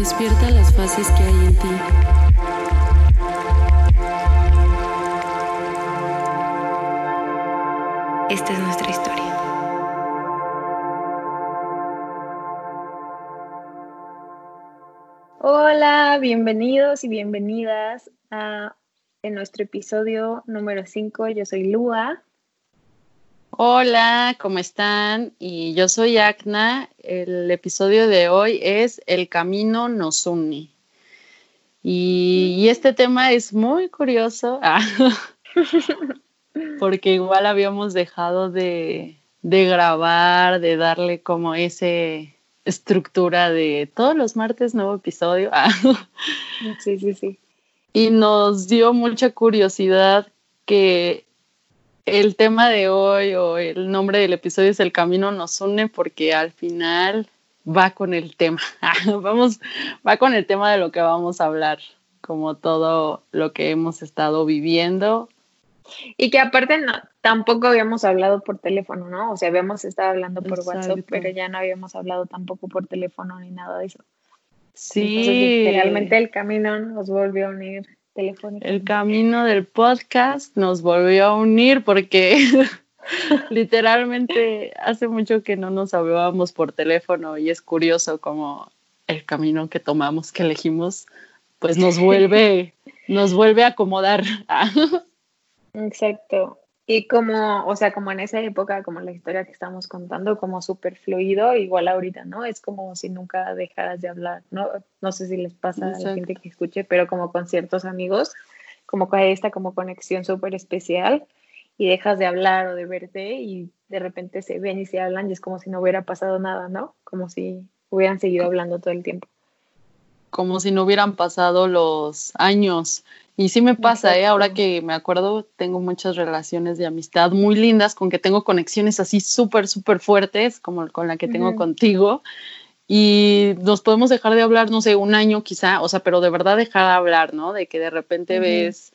Despierta las fases que hay en ti. Esta es nuestra historia. Hola, bienvenidos y bienvenidas a en nuestro episodio número 5. Yo soy Lua. Hola, ¿cómo están? Y yo soy Acna. El episodio de hoy es El camino nos une. Y, este tema es muy curioso, ah, porque igual habíamos dejado de, de grabar, de darle como ese estructura de todos los martes nuevo episodio. Ah. Sí, sí, sí. Y nos dio mucha curiosidad que el tema de hoy o el nombre del episodio es El camino nos une porque al final va con el tema. vamos, va con el tema de lo que vamos a hablar, como todo lo que hemos estado viviendo. Y que aparte no, tampoco habíamos hablado por teléfono, ¿no? O sea, habíamos estado hablando por WhatsApp, pero ya no habíamos hablado tampoco por teléfono ni nada de eso. Sí. literalmente el camino nos volvió a unir el camino del podcast nos volvió a unir porque literalmente hace mucho que no nos hablábamos por teléfono y es curioso como el camino que tomamos, que elegimos, pues nos vuelve, nos vuelve a acomodar. Exacto. Y como, o sea, como en esa época, como la historia que estamos contando, como súper fluido, igual ahorita, ¿no? Es como si nunca dejaras de hablar, ¿no? No sé si les pasa a la gente que escuche, pero como con ciertos amigos, como con esta como conexión súper especial y dejas de hablar o de verte y de repente se ven y se hablan y es como si no hubiera pasado nada, ¿no? Como si hubieran seguido hablando todo el tiempo. Como si no hubieran pasado los años y sí me pasa, ¿eh? ahora que me acuerdo, tengo muchas relaciones de amistad muy lindas, con que tengo conexiones así súper, súper fuertes, como con la que tengo contigo. Y nos podemos dejar de hablar, no sé, un año quizá, o sea, pero de verdad dejar de hablar, ¿no? De que de repente ves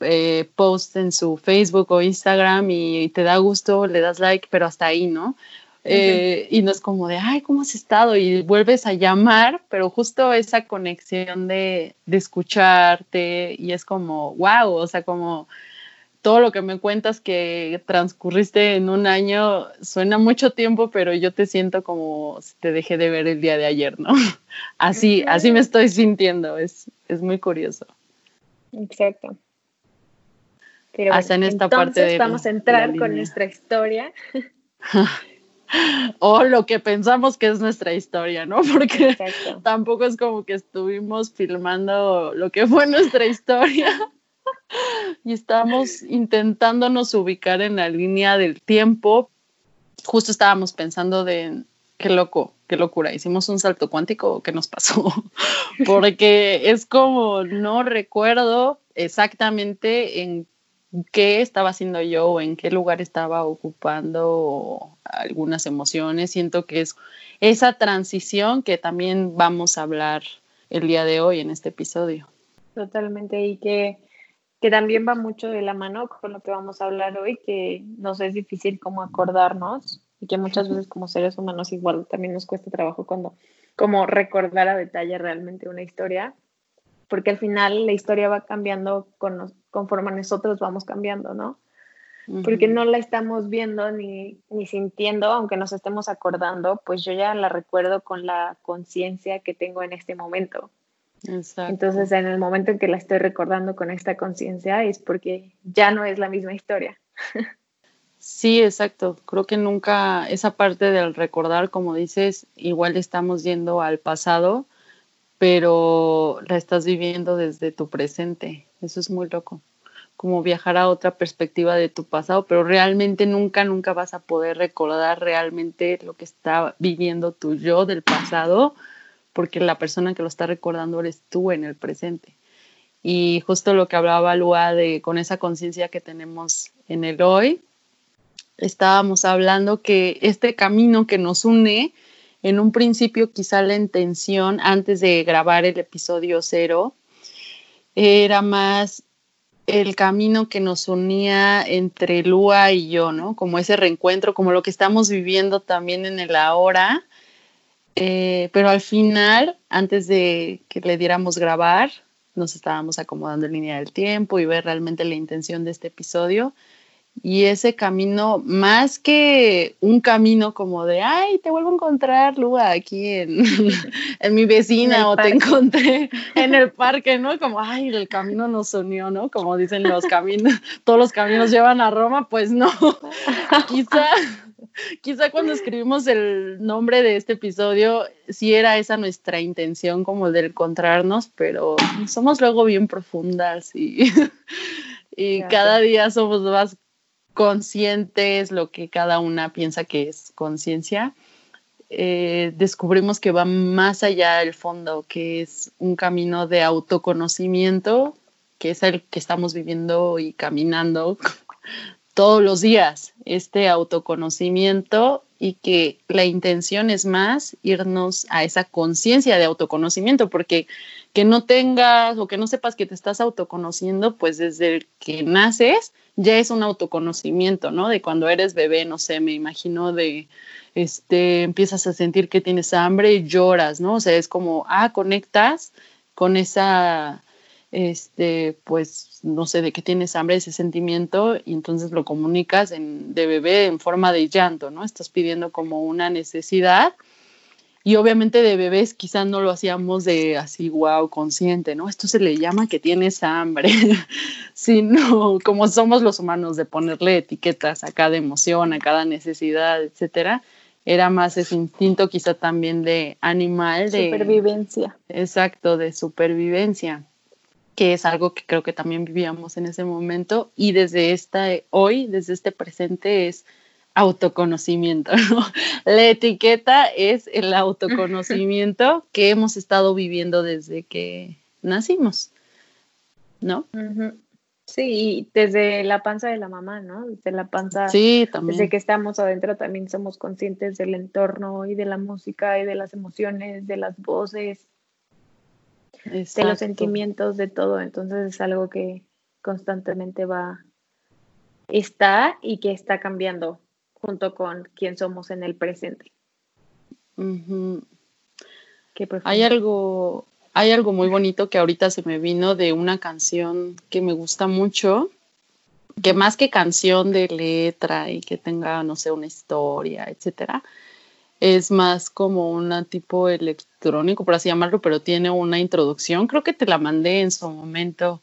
eh, post en su Facebook o Instagram y te da gusto, le das like, pero hasta ahí, ¿no? Eh, y no es como de, ay, ¿cómo has estado? Y vuelves a llamar, pero justo esa conexión de, de escucharte y es como, wow, o sea, como todo lo que me cuentas que transcurriste en un año suena mucho tiempo, pero yo te siento como si te dejé de ver el día de ayer, ¿no? Así, así me estoy sintiendo, es, es muy curioso. Exacto. Pero Hasta en esta parte de vamos a entrar con nuestra historia. o lo que pensamos que es nuestra historia, ¿no? Porque tampoco es como que estuvimos filmando lo que fue nuestra historia y estamos intentándonos ubicar en la línea del tiempo. Justo estábamos pensando de qué loco, qué locura, hicimos un salto cuántico, ¿qué nos pasó? Porque es como no recuerdo exactamente en qué estaba haciendo yo o en qué lugar estaba ocupando algunas emociones. Siento que es esa transición que también vamos a hablar el día de hoy en este episodio. Totalmente, y que, que también va mucho de la mano con lo que vamos a hablar hoy, que nos es difícil como acordarnos y que muchas veces como seres humanos igual también nos cuesta trabajo cuando como recordar a detalle realmente una historia, porque al final la historia va cambiando con, conforme nosotros vamos cambiando, ¿no? Porque no la estamos viendo ni, ni sintiendo, aunque nos estemos acordando, pues yo ya la recuerdo con la conciencia que tengo en este momento. Exacto. Entonces, en el momento en que la estoy recordando con esta conciencia es porque ya no es la misma historia. Sí, exacto. Creo que nunca esa parte del recordar, como dices, igual estamos yendo al pasado, pero la estás viviendo desde tu presente. Eso es muy loco, como viajar a otra perspectiva de tu pasado, pero realmente nunca, nunca vas a poder recordar realmente lo que está viviendo tu yo del pasado, porque la persona que lo está recordando eres tú en el presente. Y justo lo que hablaba Lua de con esa conciencia que tenemos en el hoy, estábamos hablando que este camino que nos une, en un principio quizá la intención antes de grabar el episodio cero, era más el camino que nos unía entre Lua y yo, ¿no? Como ese reencuentro, como lo que estamos viviendo también en el ahora. Eh, pero al final, antes de que le diéramos grabar, nos estábamos acomodando en línea del tiempo y ver realmente la intención de este episodio. Y ese camino, más que un camino como de, ay, te vuelvo a encontrar, Lua, aquí en, en mi vecina o te encontré en el parque, ¿no? Como, ay, el camino nos unió, ¿no? Como dicen los caminos, todos los caminos llevan a Roma, pues no. quizá, quizá cuando escribimos el nombre de este episodio, sí era esa nuestra intención como de encontrarnos, pero somos luego bien profundas y... Y cada día somos más conscientes, lo que cada una piensa que es conciencia, eh, descubrimos que va más allá del fondo, que es un camino de autoconocimiento, que es el que estamos viviendo y caminando todos los días, este autoconocimiento y que la intención es más irnos a esa conciencia de autoconocimiento, porque que no tengas o que no sepas que te estás autoconociendo, pues desde que naces, ya es un autoconocimiento, ¿no? De cuando eres bebé, no sé, me imagino de, este, empiezas a sentir que tienes hambre y lloras, ¿no? O sea, es como, ah, conectas con esa, este, pues, no sé, de que tienes hambre, ese sentimiento, y entonces lo comunicas en, de bebé en forma de llanto, ¿no? Estás pidiendo como una necesidad y obviamente de bebés quizás no lo hacíamos de así, wow, consciente, ¿no? Esto se le llama que tienes hambre, sino como somos los humanos de ponerle etiquetas a cada emoción, a cada necesidad, etcétera. Era más ese instinto quizá también de animal, de supervivencia. Exacto, de supervivencia, que es algo que creo que también vivíamos en ese momento y desde esta hoy, desde este presente es autoconocimiento. La etiqueta es el autoconocimiento que hemos estado viviendo desde que nacimos, ¿no? Sí, desde la panza de la mamá, ¿no? Desde la panza, sí, también. desde que estamos adentro también somos conscientes del entorno y de la música y de las emociones, de las voces, de los sentimientos, de todo. Entonces es algo que constantemente va, está y que está cambiando junto con quién somos en el presente. hay algo, hay algo muy bonito que ahorita se me vino de una canción que me gusta mucho, que más que canción de letra y que tenga, no sé, una historia, etcétera, es más como un tipo electrónico, por así llamarlo, pero tiene una introducción. Creo que te la mandé en su momento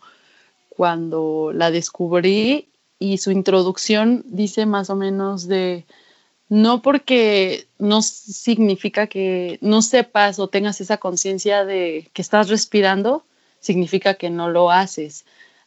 cuando la descubrí y su introducción dice más o menos de, no porque no significa que no sepas o tengas esa conciencia de que estás respirando, significa que no lo haces.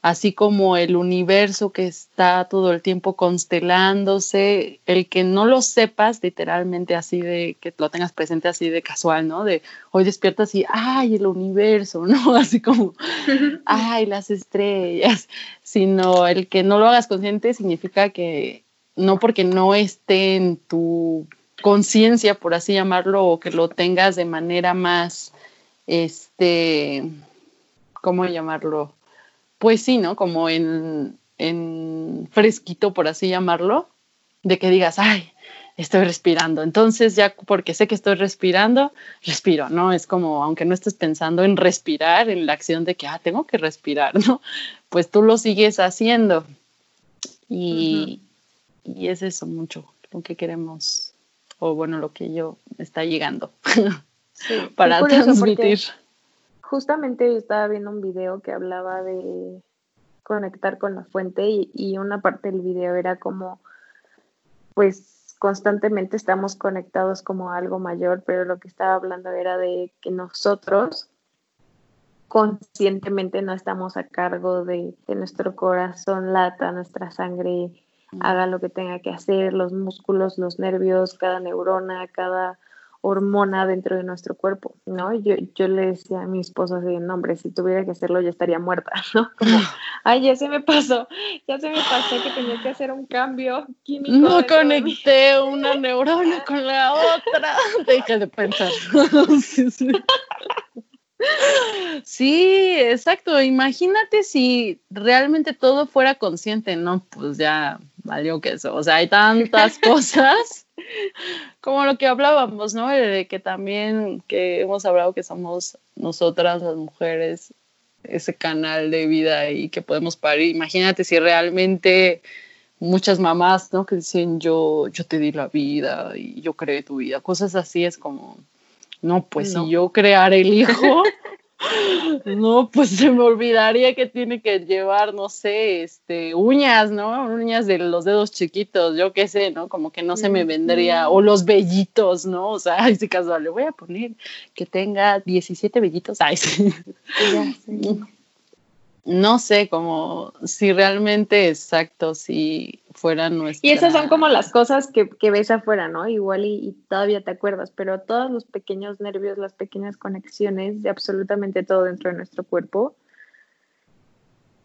Así como el universo que está todo el tiempo constelándose, el que no lo sepas literalmente así de que lo tengas presente así de casual, ¿no? De hoy despiertas y, ay, el universo, ¿no? Así como, ay, las estrellas, sino el que no lo hagas consciente significa que no porque no esté en tu conciencia, por así llamarlo, o que lo tengas de manera más, este, ¿cómo llamarlo? Pues sí, ¿no? Como en, en fresquito, por así llamarlo, de que digas, ay, estoy respirando. Entonces ya porque sé que estoy respirando, respiro, ¿no? Es como, aunque no estés pensando en respirar, en la acción de que, ah, tengo que respirar, ¿no? Pues tú lo sigues haciendo. Y, y es eso mucho lo que queremos, o bueno, lo que yo está llegando para transmitir. Justamente yo estaba viendo un video que hablaba de conectar con la fuente y, y una parte del video era como, pues constantemente estamos conectados como algo mayor, pero lo que estaba hablando era de que nosotros conscientemente no estamos a cargo de que nuestro corazón lata, nuestra sangre haga lo que tenga que hacer, los músculos, los nervios, cada neurona, cada hormona dentro de nuestro cuerpo, ¿no? Yo, yo le decía a mi esposo así, no, hombre, si tuviera que hacerlo ya estaría muerta, ¿no? Como, ay, ya se me pasó, ya se me pasó que tenía que hacer un cambio químico. No conecté una neurona con la otra. Deja de pensar. sí, sí. Sí, exacto. Imagínate si realmente todo fuera consciente, ¿no? Pues ya valió que eso. O sea, hay tantas cosas como lo que hablábamos, ¿no? De que también que hemos hablado que somos nosotras las mujeres ese canal de vida y que podemos parir. Imagínate si realmente muchas mamás, ¿no? Que dicen yo, yo te di la vida y yo creé tu vida. Cosas así es como, no, pues si yo crear el hijo, no, pues se me olvidaría que tiene que llevar, no sé, este, uñas, ¿no? Uñas de los dedos chiquitos, yo qué sé, ¿no? Como que no se me vendría, o los vellitos, ¿no? O sea, si casual, le voy a poner que tenga 17 vellitos, ay, sí. sí no sé, como si realmente exacto, si fuera nuestra... Y esas son como las cosas que, ves afuera, ¿no? Igual y, todavía te acuerdas, pero todos los pequeños nervios, las pequeñas conexiones de absolutamente todo dentro de nuestro cuerpo,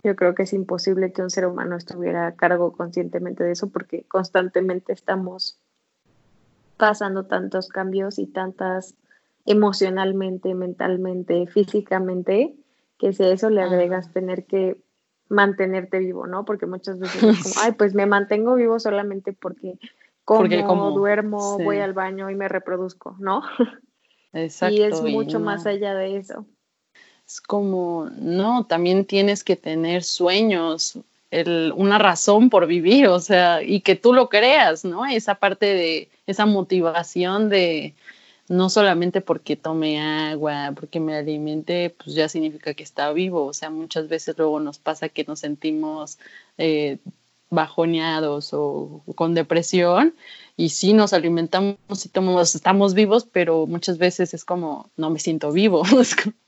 yo creo que es imposible que un ser humano estuviera a cargo conscientemente de eso porque constantemente estamos pasando tantos cambios y tantas emocionalmente, mentalmente, físicamente, que si a eso le agregas tener que mantenerte vivo, ¿no? Porque muchas veces es como, ay, pues me mantengo vivo solamente porque como, duermo, voy al baño y me reproduzco, ¿no? Exacto. y es mucho más allá de eso. Es como, no, también tienes que tener sueños, el, una razón por vivir, o sea, y que tú lo creas, ¿no? Esa parte de, esa motivación de, no solamente porque tome agua, porque me alimente, pues ya significa que está vivo. O sea, muchas veces luego nos pasa que nos sentimos eh, bajoneados o con depresión y sí nos alimentamos y tomamos, estamos vivos, pero muchas veces es como, no me siento vivo.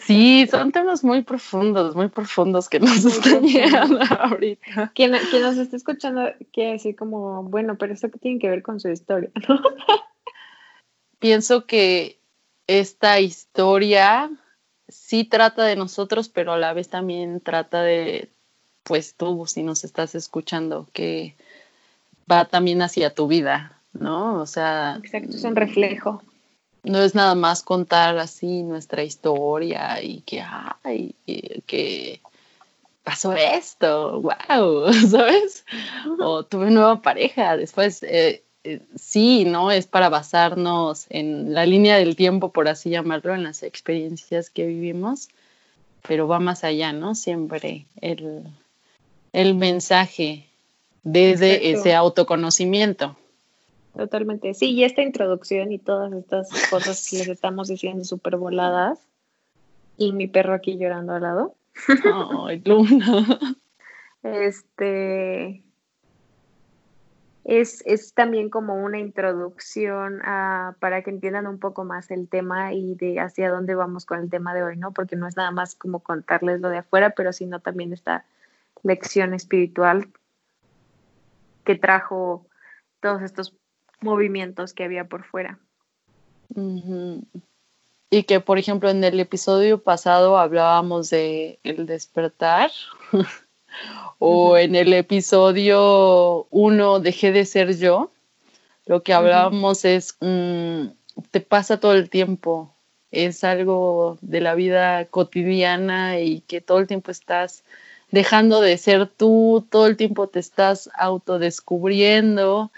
Sí, son temas muy profundos, muy profundos que nos están llegando ahorita. Quien, quien nos está escuchando quiere decir como, bueno, pero esto que tiene que ver con su historia, ¿no? Pienso que esta historia sí trata de nosotros, pero a la vez también trata de, pues tú, si nos estás escuchando, que va también hacia tu vida, ¿no? O sea... Exacto, es un reflejo. No es nada más contar así nuestra historia y que, ay, que pasó esto, wow, ¿sabes? O tuve nueva pareja, después eh, eh, sí, ¿no? Es para basarnos en la línea del tiempo, por así llamarlo, en las experiencias que vivimos, pero va más allá, ¿no? Siempre el, mensaje desde ese autoconocimiento. Totalmente, sí, y esta introducción y todas estas cosas que les estamos diciendo súper voladas, y mi perro aquí llorando al lado. Ay, Luna. Este, es, también como una introducción para que entiendan un poco más el tema y de hacia dónde vamos con el tema de hoy, ¿no? Porque no es nada más como contarles lo de afuera, pero sino también esta lección espiritual que trajo todos estos movimientos que había por fuera. Y que, por ejemplo, en el episodio pasado hablábamos de el despertar. o en el episodio 1, Dejé de ser yo, lo que hablábamos es, mm, te pasa todo el tiempo, es algo de la vida cotidiana y que todo el tiempo estás dejando de ser tú, todo el tiempo te estás autodescubriendo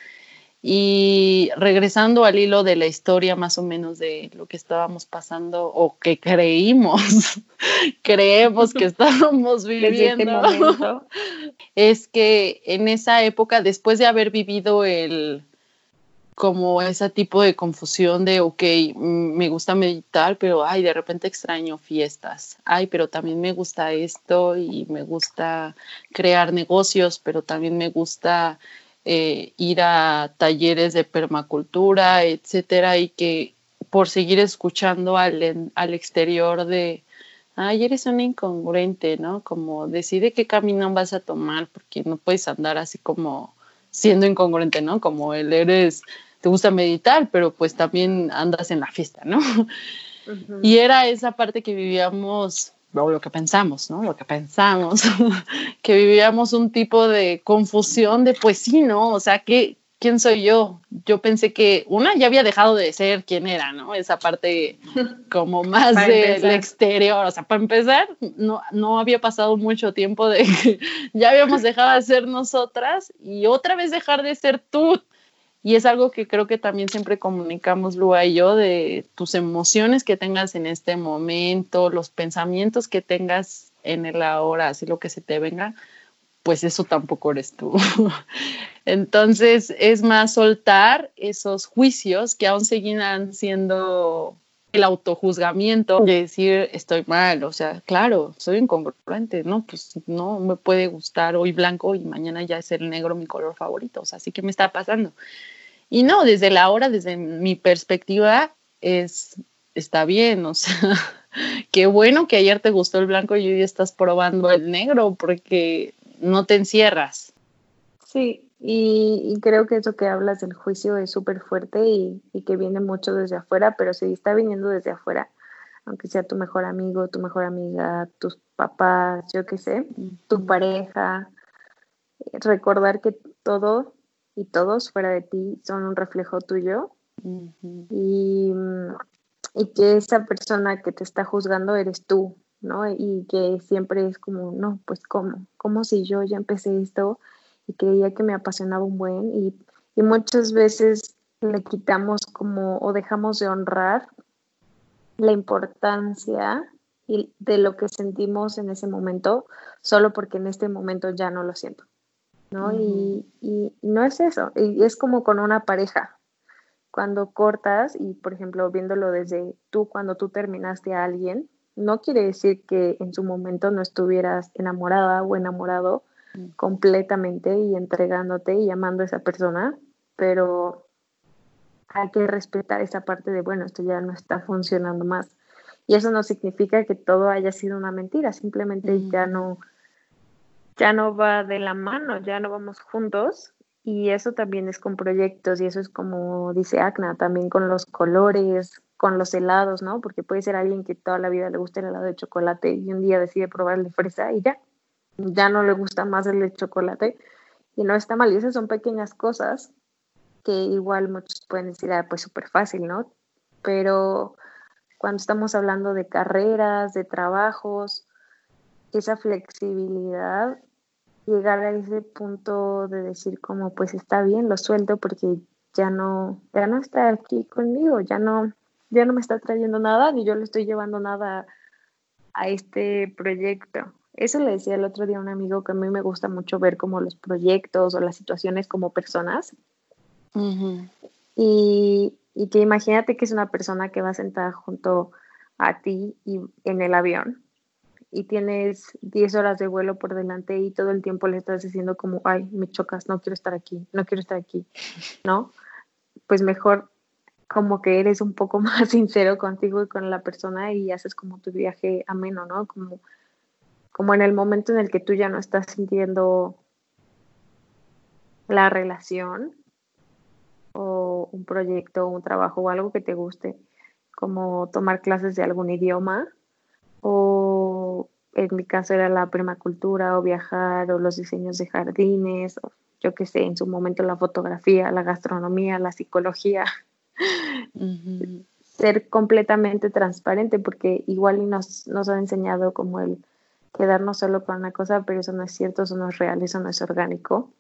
y regresando al hilo de la historia más o menos de lo que estábamos pasando o que creímos, creemos que estábamos viviendo, es que en esa época, después de haber vivido el como ese tipo de confusión de, ok, me gusta meditar, pero, ay, de repente extraño fiestas, ay, pero también me gusta esto y me gusta crear negocios, pero también me gusta eh, ir a talleres de permacultura, etcétera, y que por seguir escuchando al, al exterior de, ay, eres un incongruente, ¿no? Como decide qué camino vas a tomar, porque no puedes andar así como siendo incongruente, ¿no? Como el eres te gusta meditar, pero pues también andas en la fiesta, ¿no? Y era esa parte que vivíamos, o lo que pensamos, ¿no? Lo que pensamos, que vivíamos un tipo de confusión de, pues sí, ¿no? O sea, ¿qué, ¿quién soy yo? Yo pensé que una ya había dejado de ser quien era, ¿no? Esa parte como más del exterior. O sea, para empezar, no, no había pasado mucho tiempo de que ya habíamos dejado de ser nosotras y otra vez dejar de ser tú. Y es algo que creo que también siempre comunicamos Lua y yo de tus emociones que tengas en este momento, los pensamientos que tengas en el ahora, así lo que se te venga, pues eso tampoco eres tú. Entonces es más soltar esos juicios que aún seguirán siendo el autojuzgamiento de decir estoy mal, o sea, claro, soy incongruente, no, pues no me puede gustar hoy blanco y mañana ya es el negro mi color favorito, o sea, sí que me está pasando. Y no, desde la hora, desde mi perspectiva, es, está bien, o sea, qué bueno que ayer te gustó el blanco y hoy estás probando el negro, porque no te encierras. Sí, y, creo que eso que hablas del juicio es súper fuerte y, que viene mucho desde afuera, pero si está viniendo desde afuera, aunque sea tu mejor amigo, tu mejor amiga, tus papás, yo qué sé, tu pareja, recordar que todo y todos fuera de ti son un reflejo tuyo y, y que esa persona que te está juzgando eres tú, ¿no? Y que siempre es como, no, pues cómo, como si yo ya empecé esto y creía que me apasionaba un buen y, y muchas veces le quitamos como o dejamos de honrar la importancia de lo que sentimos en ese momento solo porque en este momento ya no lo siento, ¿no? y, y, no es eso, y es como con una pareja. Cuando cortas, y por ejemplo, viéndolo desde tú, cuando tú terminaste a alguien, no quiere decir que en su momento no estuvieras enamorada o enamorado. Completamente y entregándote y amando a esa persona, pero hay que respetar esa parte de, bueno, esto ya no está funcionando más. Y eso no significa que todo haya sido una mentira, simplemente ya no ya no va de la mano, ya no vamos juntos y eso también es con proyectos y eso es como dice Acna, también con los colores, con los helados, ¿no? Porque puede ser alguien que toda la vida le gusta el helado de chocolate y un día decide probar el de fresa y ya, ya no le gusta más el chocolate y no está mal. Y esas son pequeñas cosas que igual muchos pueden decir, ah, pues súper fácil, ¿no? Pero cuando estamos hablando de carreras, de trabajos, esa flexibilidad, llegar a ese punto de decir como, pues está bien, lo suelto porque ya no, ya no está aquí conmigo, ya no, ya no me está trayendo nada ni yo le estoy llevando nada a este proyecto. Eso le decía el otro día a un amigo que a mí me gusta mucho ver como los proyectos o las situaciones como personas. y, y, que imagínate que es una persona que va sentada junto a ti y en el avión y tienes 10 horas de vuelo por delante y todo el tiempo le estás diciendo como, ay, me chocas, no quiero estar aquí, no quiero estar aquí, ¿no? Pues mejor como que eres un poco más sincero contigo y con la persona y haces como tu viaje ameno, ¿no? Como, como en el momento en el que tú ya no estás sintiendo la relación o un proyecto, un trabajo o algo que te guste, como tomar clases de algún idioma o en mi caso era la permacultura o viajar o los diseños de jardines o yo qué sé, en su momento la fotografía, la gastronomía, la psicología, ser completamente transparente, porque igual nos, nos ha enseñado como el quedarnos solo con una cosa, pero eso no es cierto, eso no es real, eso no es orgánico.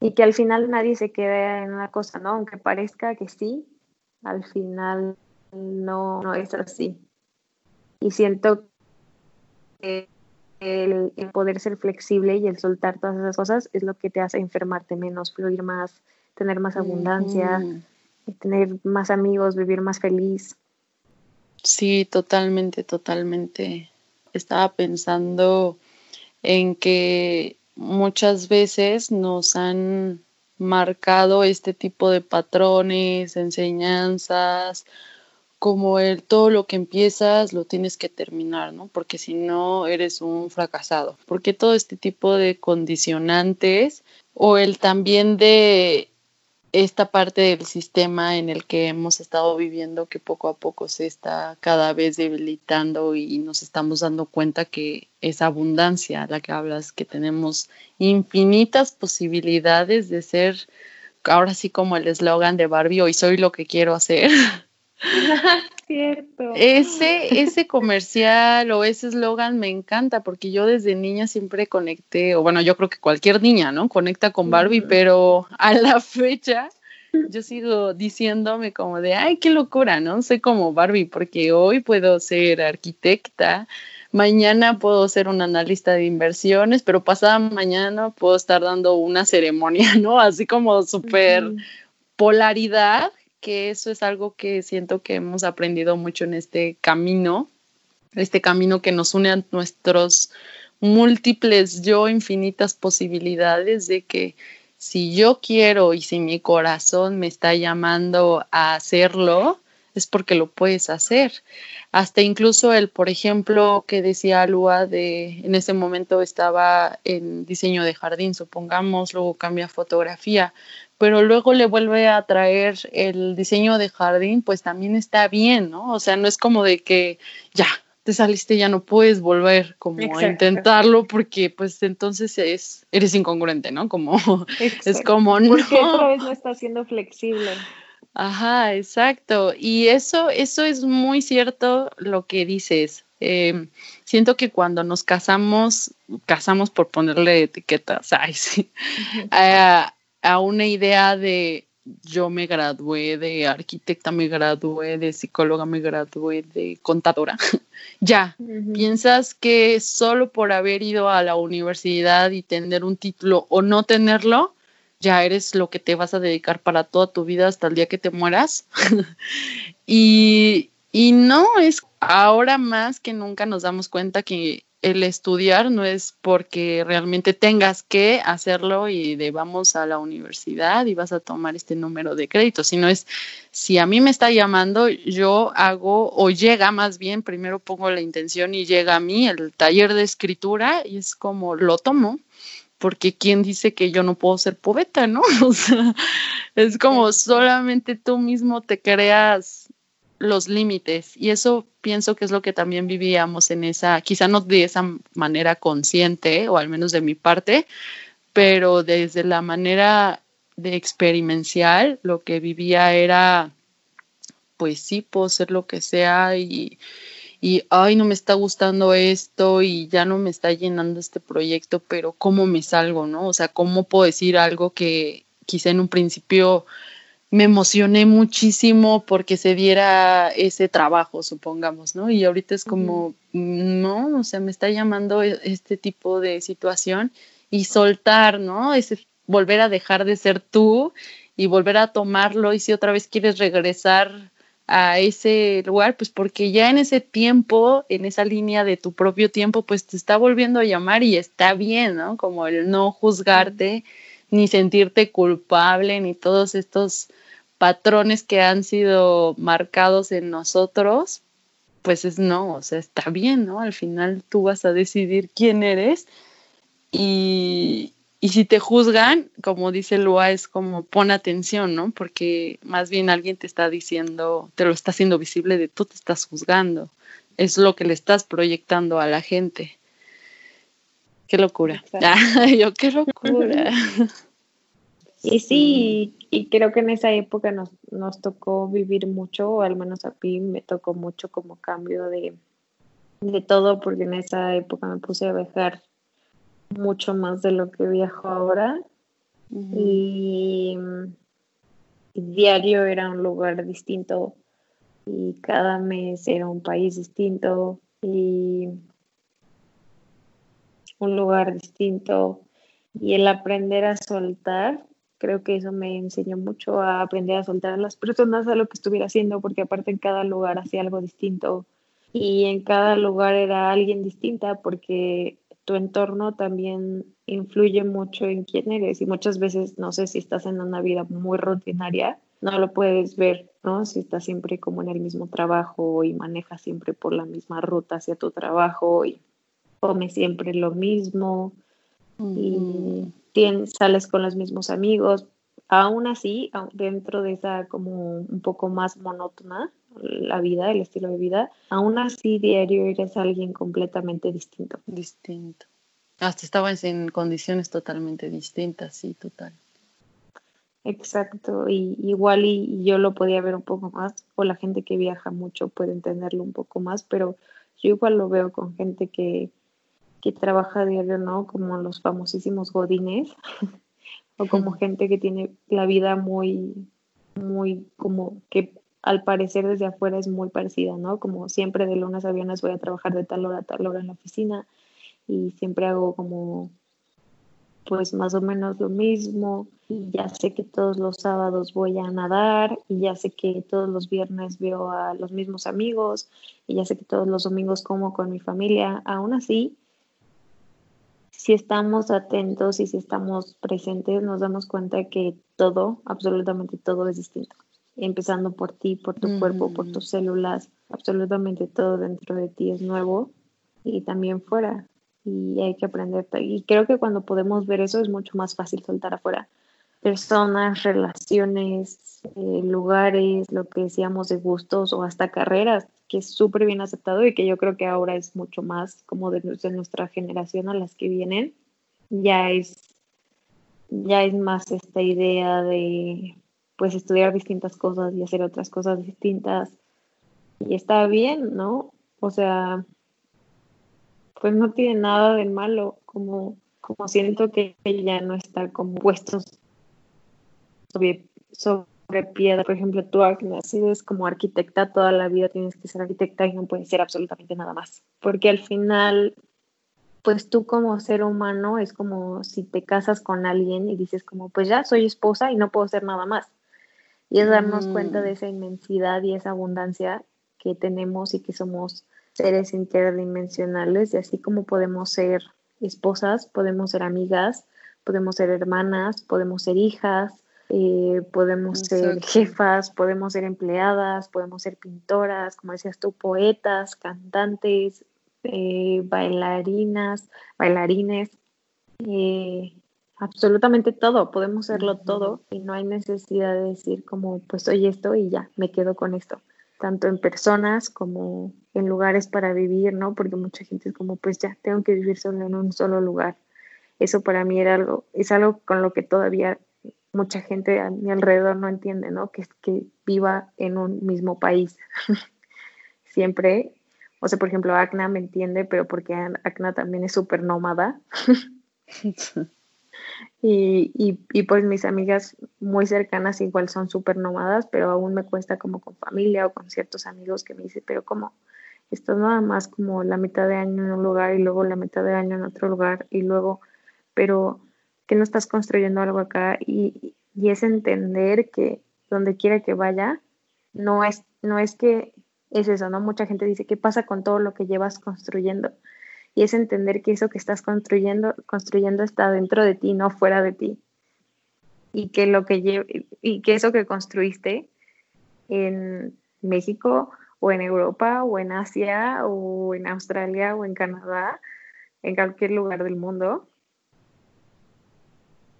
Y que al final nadie se quede en una cosa, ¿no? Aunque parezca que sí, al final no, no es así. Y siento que el, el, poder ser flexible y el soltar todas esas cosas es lo que te hace enfermarte menos, fluir más, tener más abundancia, tener más amigos, vivir más feliz. Sí, totalmente, totalmente. Estaba pensando en que muchas veces nos han marcado este tipo de patrones, enseñanzas, como el todo lo que empiezas lo tienes que terminar, ¿no? Porque si no eres un fracasado. Porque todo este tipo de condicionantes o el también de esta parte del sistema en el que hemos estado viviendo que poco a poco se está cada vez debilitando y nos estamos dando cuenta que esa abundancia la que hablas, que tenemos infinitas posibilidades de ser, ahora sí como el eslogan de Barbie, hoy soy lo que quiero hacer. Cierto. Ese, ese comercial o ese eslogan me encanta porque yo desde niña siempre conecté, o bueno, yo creo que cualquier niña, ¿no? Conecta con Barbie, pero a la fecha yo sigo diciéndome como de, ay, qué locura, ¿no? Soy como Barbie porque hoy puedo ser arquitecta, mañana puedo ser un analista de inversiones, pero pasada mañana puedo estar dando una ceremonia, ¿no? Así como súper polaridad que eso es algo que siento que hemos aprendido mucho en este camino, este camino que nos une a nuestros múltiples yo, infinitas posibilidades de que si yo quiero y si mi corazón me está llamando a hacerlo, es porque lo puedes hacer. Hasta incluso el, por ejemplo, que decía Lua de en ese momento estaba en diseño de jardín, supongamos, luego cambia fotografía, pero luego le vuelve a traer el diseño de jardín, pues también está bien, ¿no? O sea, no es como de que ya te saliste, ya no puedes volver como a intentarlo porque pues entonces es, eres incongruente, ¿no? Como es como no. Porque otra vez no está siendo flexible. Ajá, exacto. Y eso, eso es muy cierto lo que dices. Eh, siento que cuando nos casamos, casamos por ponerle etiquetas, ay, sí, a una idea de yo me gradué de arquitecta, me gradué de psicóloga, me gradué de contadora. ya, piensas que solo por haber ido a la universidad y tener un título o no tenerlo, ya eres lo que te vas a dedicar para toda tu vida hasta el día que te mueras. y, y no, es ahora más que nunca nos damos cuenta que el estudiar no es porque realmente tengas que hacerlo y de vamos a la universidad y vas a tomar este número de crédito, sino es si a mí me está llamando, yo hago o llega más bien, primero pongo la intención y llega a mí el taller de escritura y es como lo tomo porque quién dice que yo no puedo ser poeta, ¿no? O sea, es como solamente tú mismo te creas los límites y eso pienso que es lo que también vivíamos en esa, quizá no de esa manera consciente o al menos de mi parte, pero desde la manera de experimental lo que vivía era pues sí puedo ser lo que sea y, y ay no me está gustando esto y ya no me está llenando este proyecto, pero cómo me salgo, ¿no? O sea, cómo puedo decir algo que quizá en un principio me emocioné muchísimo porque se diera ese trabajo, supongamos, ¿no? Y ahorita es como, no, o sea, me está llamando e-, este tipo de situación y soltar, ¿no? Ese, volver a dejar de ser tú y volver a tomarlo y si otra vez quieres regresar a ese lugar, pues porque ya en ese tiempo, en esa línea de tu propio tiempo, pues te está volviendo a llamar y está bien, ¿no? Como el no juzgarte, ni sentirte culpable, ni todos estos patrones que han sido marcados en nosotros, pues es no, o sea, está bien, ¿no? Al final tú vas a decidir quién eres y, y si te juzgan, como dice Lua, es como pon atención, ¿no? Porque más bien alguien te está diciendo, te lo está haciendo visible de tú te estás juzgando. Es lo que le estás proyectando a la gente. Qué locura. yo, qué locura. Y sí, y creo que en esa época nos, nos tocó vivir mucho, o al menos a mí me tocó mucho como cambio de, de todo, porque en esa época me puse a viajar mucho más de lo que viajo ahora. y, y, diario era un lugar distinto y cada mes era un país distinto y un lugar distinto y el aprender a soltar creo que eso me enseñó mucho a aprender a soltar a las personas a lo que estuviera haciendo, porque aparte en cada lugar hacía algo distinto y en cada lugar era alguien distinta, porque tu entorno también influye mucho en quién eres y muchas veces, no sé, si estás en una vida muy rutinaria, no lo puedes ver, ¿no? Si estás siempre como en el mismo trabajo y manejas siempre por la misma ruta hacia tu trabajo y comes siempre lo mismo y sales con los mismos amigos, aún así, dentro de esa como un poco más monótona, la vida, el estilo de vida, aún así diario eres alguien completamente distinto. Distinto. Hasta estabas en condiciones totalmente distintas, sí, total. Exacto, y igual y, yo lo podía ver un poco más, o la gente que viaja mucho puede entenderlo un poco más, pero yo igual lo veo con gente que, que trabaja diario, ¿no? Como los famosísimos godines, o como gente que tiene la vida muy, muy, como que al parecer desde afuera es muy parecida, ¿no? Como siempre de lunes a viernes voy a trabajar de tal hora a tal hora en la oficina y siempre hago como pues más o menos lo mismo y ya sé que todos los sábados voy a nadar y ya sé que todos los viernes veo a los mismos amigos y ya sé que todos los domingos como con mi familia. Aún así, si estamos atentos y si estamos presentes, nos damos cuenta que todo, absolutamente todo es distinto. Empezando por ti, por tu cuerpo, por tus células, absolutamente todo dentro de ti es nuevo y también fuera y hay que aprender. Y creo que cuando podemos ver eso es mucho más fácil soltar afuera. Personas, relaciones, eh, lugares, lo que decíamos de gustos o hasta carreras, que es súper bien aceptado y que yo creo que ahora es mucho más como de, nuestra generación a las que vienen. Ya es, ya es más esta idea de pues estudiar distintas cosas y hacer otras cosas distintas. Y está bien, ¿no? O sea, pues no tiene nada de malo, como, como siento que ya no está como puestos sobre, sobre piedra. Por ejemplo, tú, si eres como arquitecta toda la vida, tienes que ser arquitecta y no puedes ser absolutamente nada más. Porque al final, pues tú como ser humano es como si te casas con alguien y dices como, pues ya soy esposa y no puedo ser nada más. Y es darnos cuenta de mm. esa inmensidad y esa abundancia que tenemos y que somos seres interdimensionales y así como podemos ser esposas, podemos ser amigas, podemos ser hermanas, podemos ser hijas, eh, podemos ser jefas, podemos ser empleadas, podemos ser pintoras, como decías tú, poetas, cantantes, eh, bailarinas, bailarines, eh, absolutamente todo, podemos serlo todo y no hay necesidad de decir como pues soy esto y ya, me quedo con esto tanto en personas como en lugares para vivir, ¿no? Porque mucha gente es como, pues ya, tengo que vivir solo en un solo lugar. Eso para mí era algo, es algo con lo que todavía mucha gente a mi alrededor no entiende, ¿no? Que que viva en un mismo país. Siempre, o sea, por ejemplo, Acna me entiende, pero porque Acna también es súper nómada. Y, y, y, pues mis amigas muy cercanas igual son súper nómadas, pero aún me cuesta como con familia o con ciertos amigos que me dicen, pero como estás nada más como la mitad de año en un lugar y luego la mitad de año en otro lugar y luego, pero que no estás construyendo algo acá y, y es entender que donde quiera que vaya, no es, no es que es eso, ¿no? Mucha gente dice, ¿qué pasa con todo lo que llevas construyendo? y es entender que eso que estás construyendo, construyendo está dentro de ti, no fuera de ti. Y que, lo que, y que eso que construiste en México o en Europa o en Asia o en Australia o en Canadá, en cualquier lugar del mundo,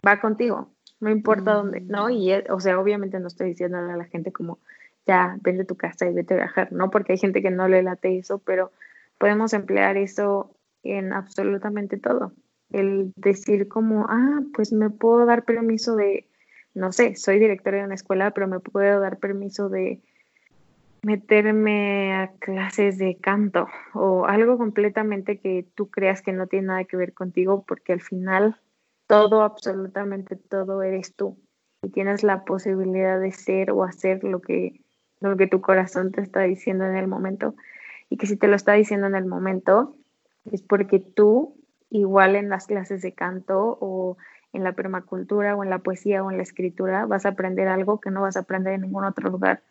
va contigo, no importa dónde, ¿no? Y, o sea, obviamente no estoy diciendo a la gente como, ya, vende tu casa y vete a viajar, ¿no? Porque hay gente que no le late eso, pero podemos emplear eso en absolutamente todo. El decir como, ah, pues me puedo dar permiso de, no sé, soy directora de una escuela, pero me puedo dar permiso de meterme a clases de canto o algo completamente que tú creas que no tiene nada que ver contigo, porque al final todo, absolutamente todo eres tú y tienes la posibilidad de ser o hacer lo que, lo que tu corazón te está diciendo en el momento y que si te lo está diciendo en el momento, es porque tú, igual en las clases de canto o en la permacultura o en la poesía o en la escritura, vas a aprender algo que no vas a aprender en ningún otro lugar.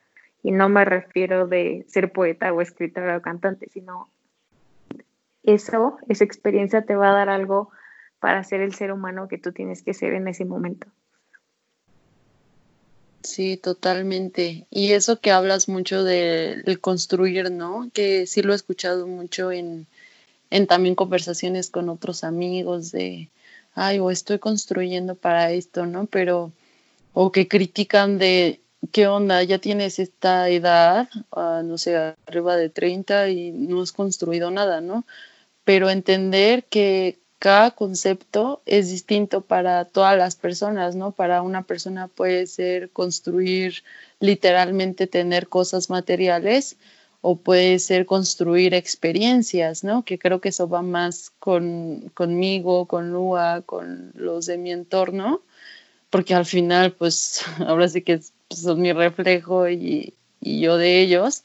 Y no me refiero de ser poeta o escritora o cantante, sino eso, esa experiencia te va a dar algo para ser el ser humano que tú tienes que ser en ese momento. Sí, totalmente. Y eso que hablas mucho del construir, ¿no? Que sí lo he escuchado mucho en, en también conversaciones con otros amigos de, ay, o estoy construyendo para esto, ¿no? Pero o que critican de qué onda, ya tienes esta edad, ah, no sé, arriba de 30 y no has construido nada, ¿no? Pero entender que cada concepto es distinto para todas las personas, ¿no? Para una persona puede ser construir literalmente tener cosas materiales o puede ser construir experiencias, ¿no? Que creo que eso va más con, conmigo, con Lua, con los de mi entorno, porque al final, pues, ahora sí que pues, son mi reflejo y, y yo de ellos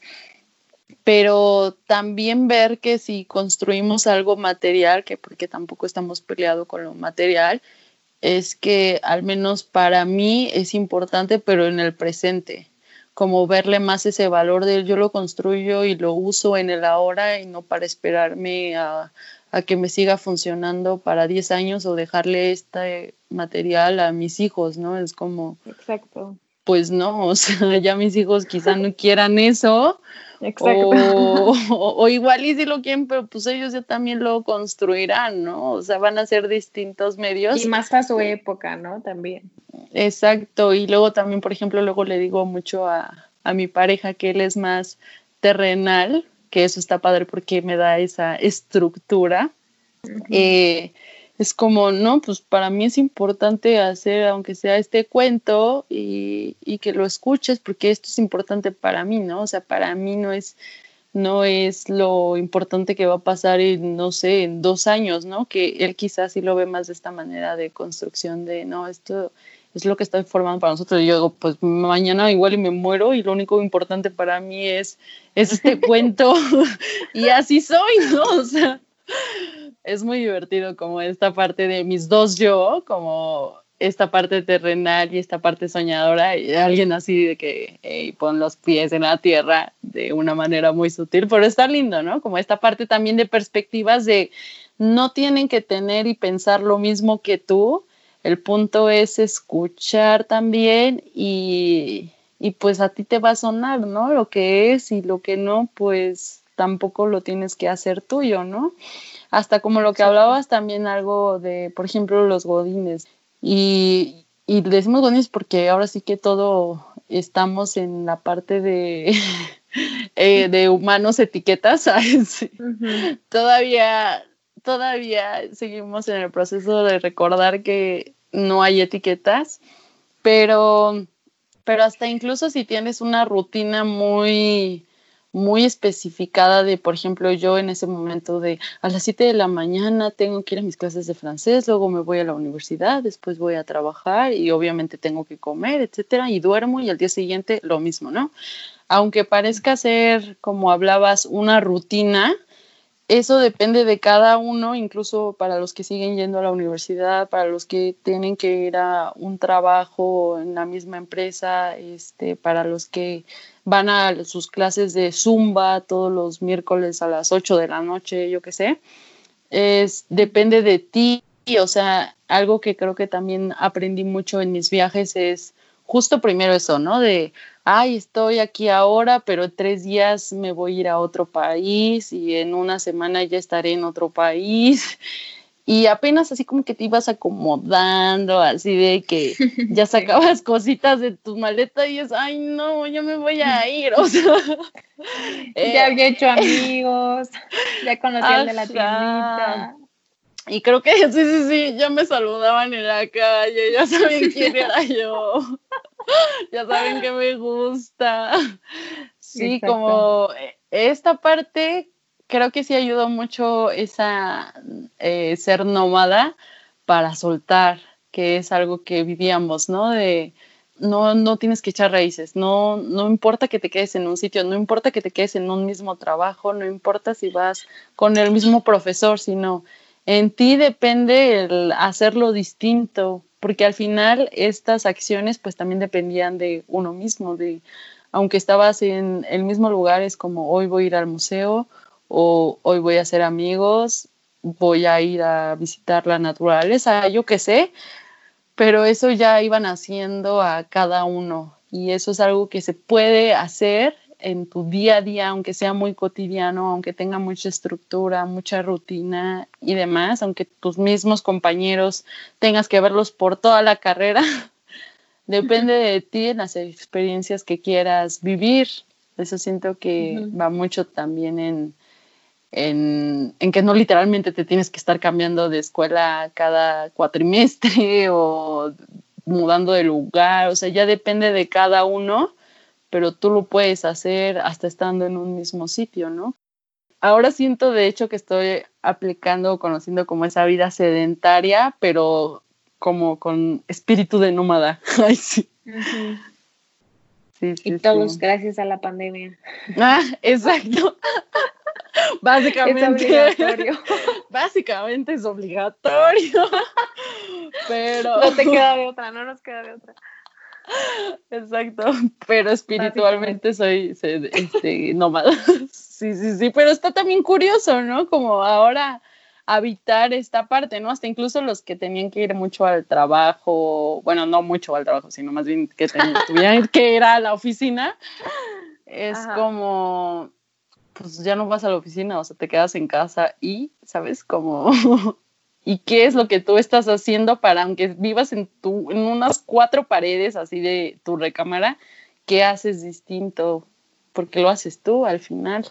pero también ver que si construimos algo material, que porque tampoco estamos peleados con lo material, es que al menos para mí es importante, pero en el presente, como verle más ese valor de yo lo construyo y lo uso en el ahora y no para esperarme a, a que me siga funcionando para 10 años o dejarle este material a mis hijos, ¿no? Es como... Exacto. Pues no, o sea, ya mis hijos quizá no quieran eso, o, o, igual y si lo quieren, pero pues ellos ya también lo construirán, ¿no? O sea, van a ser distintos medios. Y más a su época, ¿no? También. Exacto. Y luego también, por ejemplo, luego le digo mucho a, a mi pareja que él es más terrenal, que eso está padre porque me da esa estructura es como, no, pues para mí es importante hacer, aunque sea este cuento, y, y, que lo escuches, porque esto es importante para mí, ¿no? O sea, para mí no es, no es lo importante que va a pasar en, no sé, en dos años, ¿no? Que él quizás sí lo ve más de esta manera de construcción de, no, esto es lo que está formando para nosotros. Y yo digo, pues mañana igual y me muero y lo único importante para mí es, es este cuento y así soy, ¿no? O sea, es muy divertido como esta parte de mis dos yo, como esta parte terrenal y esta parte soñadora, y alguien así de que hey, pon los pies en la tierra de una manera muy sutil, pero está lindo, ¿no? Como esta parte también de perspectivas de no tienen que tener y pensar lo mismo que tú, el punto es escuchar también y, y pues a ti te va a sonar, ¿no? Lo que es y lo que no, pues tampoco lo tienes que hacer tuyo, ¿no? Hasta como lo que hablabas también algo de, por ejemplo, los godines. Y, y decimos godines porque ahora sí que todo estamos en la parte de, eh, de humanos etiquetas, ¿sabes? Todavía, todavía seguimos en el proceso de recordar que no hay etiquetas, pero, pero hasta incluso si tienes una rutina muy muy especificada de, por ejemplo, yo en ese momento de a las 7 de la mañana tengo que ir a mis clases de francés, luego me voy a la universidad, después voy a trabajar y obviamente tengo que comer, etcétera, y duermo y al día siguiente lo mismo, ¿no? Aunque parezca ser, como hablabas, una rutina, eso depende de cada uno, incluso para los que siguen yendo a la universidad, para los que tienen que ir a un trabajo en la misma empresa, este, para los que van a sus clases de zumba todos los miércoles a las 8 de la noche, yo qué sé. Es, depende de ti, o sea, algo que creo que también aprendí mucho en mis viajes es justo primero eso, ¿no? De, ay, estoy aquí ahora, pero tres días me voy a ir a otro país y en una semana ya estaré en otro país y apenas así como que te ibas acomodando, así de que ya sacabas cositas de tu maleta y es, ay no, ya me voy a ir, o sea. ya había hecho amigos, ya conocí al de la tiendita. Y creo que sí, sí, sí, ya me saludaban en la calle, ya saben quién era yo, ya saben que me gusta. Sí, como esta parte creo que sí ayudó mucho esa eh, ser nómada para soltar, que es algo que vivíamos, ¿no? De no, no tienes que echar raíces, no, no importa que te quedes en un sitio, no importa que te quedes en un mismo trabajo, no importa si vas con el mismo profesor, sino en ti depende el hacerlo distinto, porque al final estas acciones pues también dependían de uno mismo, de aunque estabas en el mismo lugar, es como hoy voy a ir al museo, o hoy voy a hacer amigos, voy a ir a visitar la naturaleza, yo qué sé, pero eso ya iban haciendo a cada uno y eso es algo que se puede hacer en tu día a día, aunque sea muy cotidiano, aunque tenga mucha estructura, mucha rutina y demás, aunque tus mismos compañeros tengas que verlos por toda la carrera, depende de ti en las experiencias que quieras vivir. Eso siento que va mucho también en, en, en, que no literalmente te tienes que estar cambiando de escuela cada cuatrimestre o mudando de lugar, o sea, ya depende de cada uno, pero tú lo puedes hacer hasta estando en un mismo sitio, ¿no? Ahora siento de hecho que estoy aplicando, conociendo como esa vida sedentaria, pero como con espíritu de nómada. Ay, sí. sí, y todos gracias a la pandemia. Ah, exacto. Básicamente. Es obligatorio. Básicamente es obligatorio. Pero. No te queda de otra, no nos queda de otra. Exacto, pero espiritualmente soy este, nómada. Sí, sí, sí, pero está también curioso, ¿no? Como ahora habitar esta parte, ¿no? Hasta incluso los que tenían que ir mucho al trabajo, bueno, no mucho al trabajo, sino más bien que tuvieran que ir a la oficina, es como, pues ya no vas a la oficina, o sea, te quedas en casa y, ¿sabes? Como, ¿y qué es lo que tú estás haciendo para, aunque vivas en, tu, en unas cuatro paredes así de tu recámara, ¿qué haces distinto? Porque lo haces tú al final.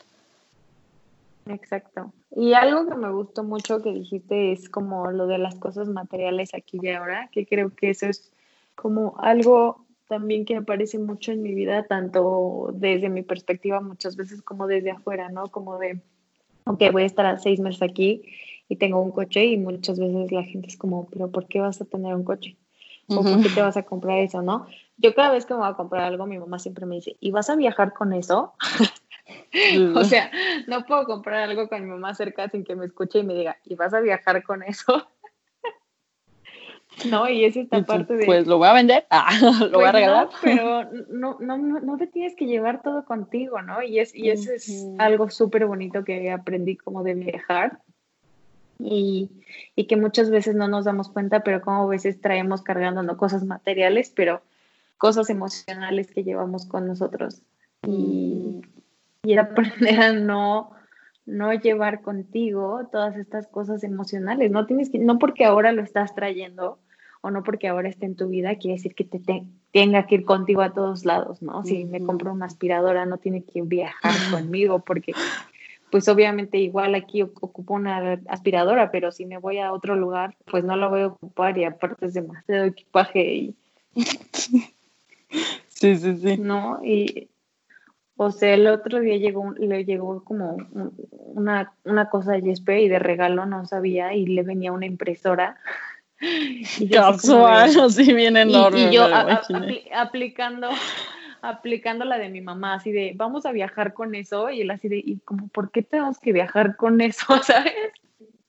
Exacto. Y algo que me gustó mucho que dijiste es como lo de las cosas materiales aquí y ahora, que creo que eso es como algo también que aparece mucho en mi vida, tanto desde mi perspectiva muchas veces como desde afuera, ¿no? Como de, ok, voy a estar seis meses aquí y tengo un coche y muchas veces la gente es como, pero ¿por qué vas a tener un coche? ¿O por qué te vas a comprar eso, no? Yo cada vez que me voy a comprar algo, mi mamá siempre me dice, ¿y vas a viajar con eso? o sea, no puedo comprar algo con mi mamá cerca sin que me escuche y me diga, ¿y vas a viajar con eso? no, y es esta parte de... Pues lo voy a vender, ah, lo voy a pues regalar. pero no, no, no, no te tienes que llevar todo contigo, ¿no? Y, es, y eso es algo súper bonito que aprendí como de viajar. Y, y, que muchas veces no nos damos cuenta, pero como a veces traemos cargando no cosas materiales, pero cosas emocionales que llevamos con nosotros. Y, y aprender a no, no llevar contigo todas estas cosas emocionales. No tienes que, no porque ahora lo estás trayendo o no porque ahora esté en tu vida, quiere decir que te, tenga que ir contigo a todos lados, ¿no? Si me compro una aspiradora, no tiene que viajar conmigo porque pues obviamente igual aquí ocupo una aspiradora, pero si me voy a otro lugar, pues no la voy a ocupar y aparte es demasiado equipaje y... Sí, sí, sí. No, y o sea, el otro día llegó, le llegó como una, una cosa de Jesper y de regalo no sabía y le venía una impresora. Casual, así bien enorme. Y, yo aplicando, aplicando la de mi mamá, así de, vamos a viajar con eso, y él así de, ¿y como por qué tenemos que viajar con eso, sabes?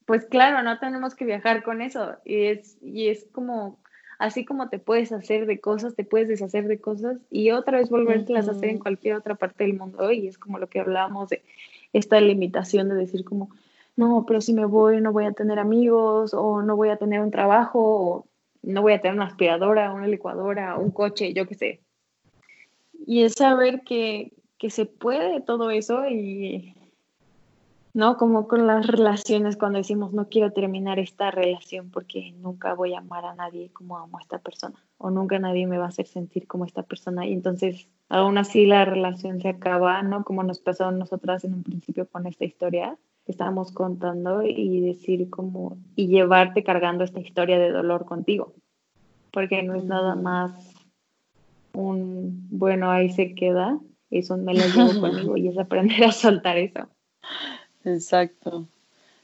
Pues claro, no tenemos que viajar con eso, y es, y es como así como te puedes hacer de cosas, te puedes deshacer de cosas y otra vez volvértelas a hacer en cualquier otra parte del mundo. Y es como lo que hablábamos de esta limitación de decir como, no, pero si me voy no voy a tener amigos o no voy a tener un trabajo o no voy a tener una aspiradora, una licuadora, un coche, yo qué sé. Y es saber que, que se puede todo eso y, ¿no? Como con las relaciones cuando decimos no quiero terminar esta relación porque nunca voy a amar a nadie como amo a esta persona o nunca nadie me va a hacer sentir como esta persona y entonces aún así la relación se acaba, ¿no? Como nos pasó a nosotras en un principio con esta historia que estábamos contando y decir como y llevarte cargando esta historia de dolor contigo porque no es nada más un bueno ahí se queda es un me lo llevo conmigo y es aprender a soltar eso Exacto.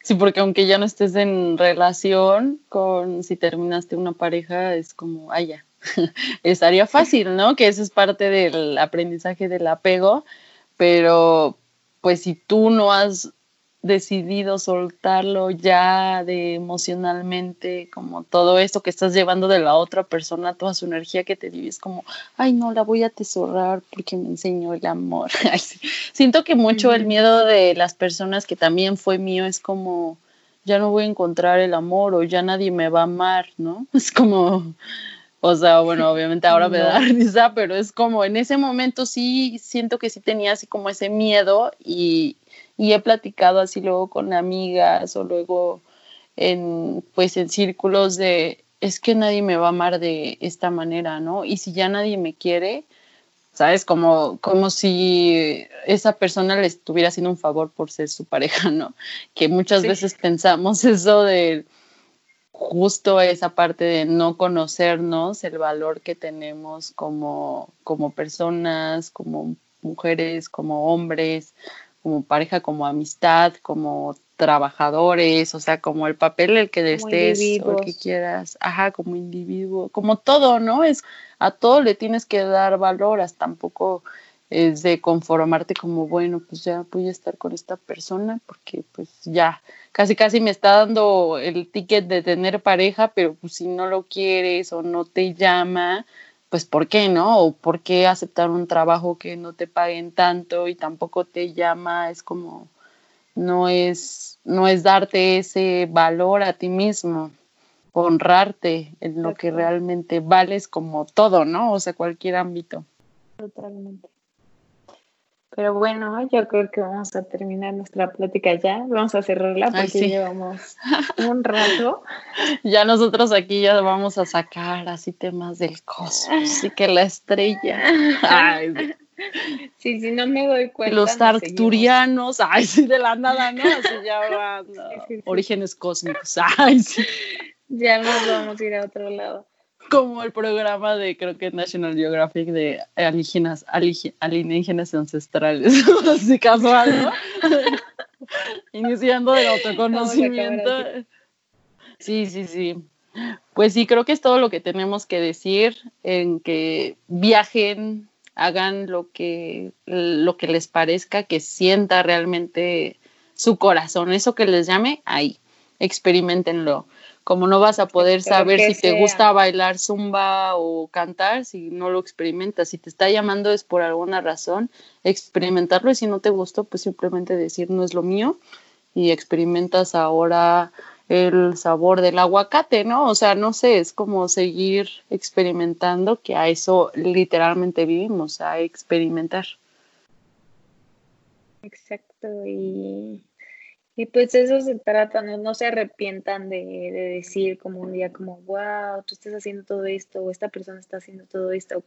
Sí, porque aunque ya no estés en relación con si terminaste una pareja, es como, ah, ya, estaría fácil, ¿no? Que eso es parte del aprendizaje del apego, pero pues si tú no has decidido soltarlo ya de emocionalmente, como todo esto que estás llevando de la otra persona, toda su energía que te dio, como, ay, no, la voy a atesorar porque me enseñó el amor. Siento que mucho el miedo de las personas que también fue mío es como, ya no voy a encontrar el amor o ya nadie me va a amar, ¿no? Es como, o sea, bueno, obviamente ahora me da risa, pero es como en ese momento sí siento que sí tenía así como ese miedo y, y he platicado así luego con amigas o luego en pues en círculos de es que nadie me va a amar de esta manera, ¿no? Y si ya nadie me quiere, ¿sabes? Como, como si esa persona le estuviera haciendo un favor por ser su pareja, ¿no? Que muchas veces pensamos eso de justo esa parte de no conocernos, el valor que tenemos como, como personas, como mujeres, como hombres, como pareja, como amistad, como trabajadores, o sea, como el papel el que estés o el que quieras, ajá, como individuo, como todo, ¿no? Es a todo le tienes que dar valor, hasta tampoco es de conformarte como, bueno, pues ya voy a estar con esta persona porque pues ya, casi casi me está dando el ticket de tener pareja, pero pues si no lo quieres o no te llama, pues ¿por qué no? O ¿por qué aceptar un trabajo que no te paguen tanto y tampoco te llama? Es como, no es, no es darte ese valor a ti mismo, honrarte en lo que realmente vales como todo, ¿no? O sea, cualquier ámbito. Totalmente. Pero bueno, yo creo que vamos a terminar nuestra plática ya. Vamos a cerrarla porque llevamos un rato. Ya nosotros aquí ya vamos a sacar así temas del cosmos y que la estrella. Ay, sí, sí, no me doy cuenta. Los arcturianos, ay, sí, de la nada, ¿no? Así ya van, orígenes cósmicos, ay, sí. Ya nos vamos a ir a otro lado como el programa de, creo que National Geographic, de alienígenas, alienígenas ancestrales, así casual, ¿no? Iniciando el autoconocimiento. Sí, sí, sí. Pues sí, creo que es todo lo que tenemos que decir, en que viajen, hagan lo que, lo que les parezca, que sienta realmente su corazón, eso que les llame, ahí, experimentenlo como no vas a poder saber si te gusta bailar zumba o cantar si no lo experimentas. Si te está llamando es por alguna razón, experimentarlo y si no te gustó, pues simplemente decir no es lo mío y experimentas ahora el sabor del aguacate, ¿no? O sea, no sé, es como seguir experimentando, que a eso literalmente vivimos, a experimentar. Exacto, y y pues eso se trata, no, se arrepientan de, decir como un día como, wow, tú estás haciendo todo esto, o esta persona está haciendo todo esto.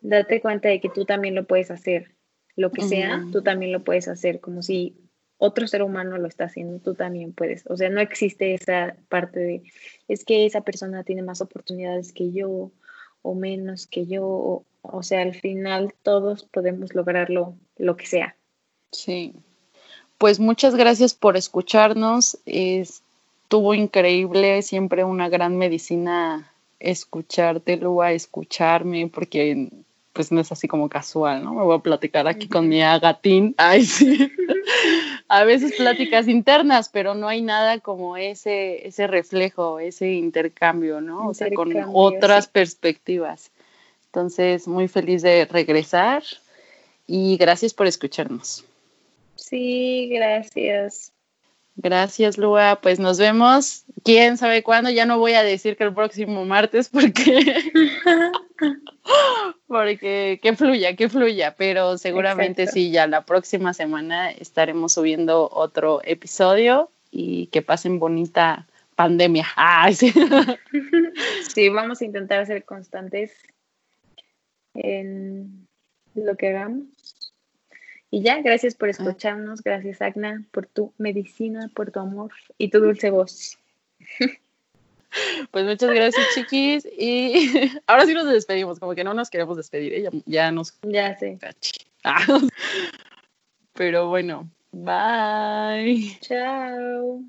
Date cuenta de que tú también lo puedes hacer. Lo que sea, tú también lo puedes hacer, como si otro ser humano lo está haciendo, tú también puedes. O sea, no existe esa parte de, es que esa persona tiene más oportunidades que yo o menos que yo. O, o sea, al final todos podemos lograrlo, lo que sea. Sí pues muchas gracias por escucharnos. Estuvo increíble, siempre una gran medicina escuchártelo, a escucharme, porque pues no es así como casual, ¿no? Me voy a platicar aquí con mi agatín. Ay, sí. a veces pláticas internas, pero no hay nada como ese, ese reflejo, ese intercambio, ¿no? O sea, con otras perspectivas. Entonces, muy feliz de regresar y gracias por escucharnos. Sí, gracias. Gracias, Lua. Pues nos vemos. ¿Quién sabe cuándo? Ya no voy a decir que el próximo martes porque... porque que fluya, que fluya. Pero seguramente sí, ya la próxima semana estaremos subiendo otro episodio y que pasen bonita pandemia. Ay, sí. sí, vamos a intentar ser constantes en lo que hagamos. Y ya, gracias por escucharnos, gracias Agna por tu medicina, por tu amor y tu dulce voz. Pues muchas gracias, chiquis. Y ahora sí nos despedimos, como que no nos queremos despedir, ¿eh? ya, nos. Ya sé. Pero bueno, bye. Chao.